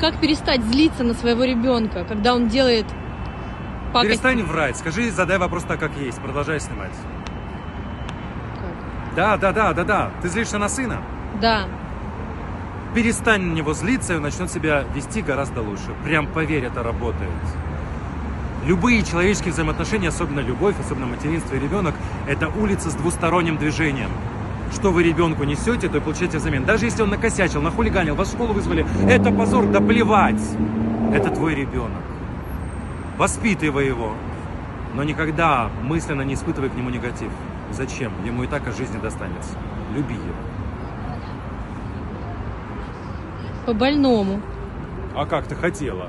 Как перестать злиться на своего ребенка, когда он делает пакость? Перестань врать, скажи, задай вопрос так, как есть, продолжай снимать. Как? Да, да, да, да, да. Ты злишься на сына? Да. Перестань на него злиться, и он начнет себя вести гораздо лучше. Прям поверь, это работает. Любые человеческие взаимоотношения, особенно любовь, особенно материнство и ребенок, это улица с двусторонним движением. Что вы ребенку несете, то и получаете взамен. Даже если он накосячил, нахулиганил, вас в школу вызвали, это позор, да плевать. Это твой ребенок. Воспитывай его, но никогда мысленно не испытывай к нему негатив. Зачем? Ему и так от жизни достанется. Люби его. По больному. А как ты хотела?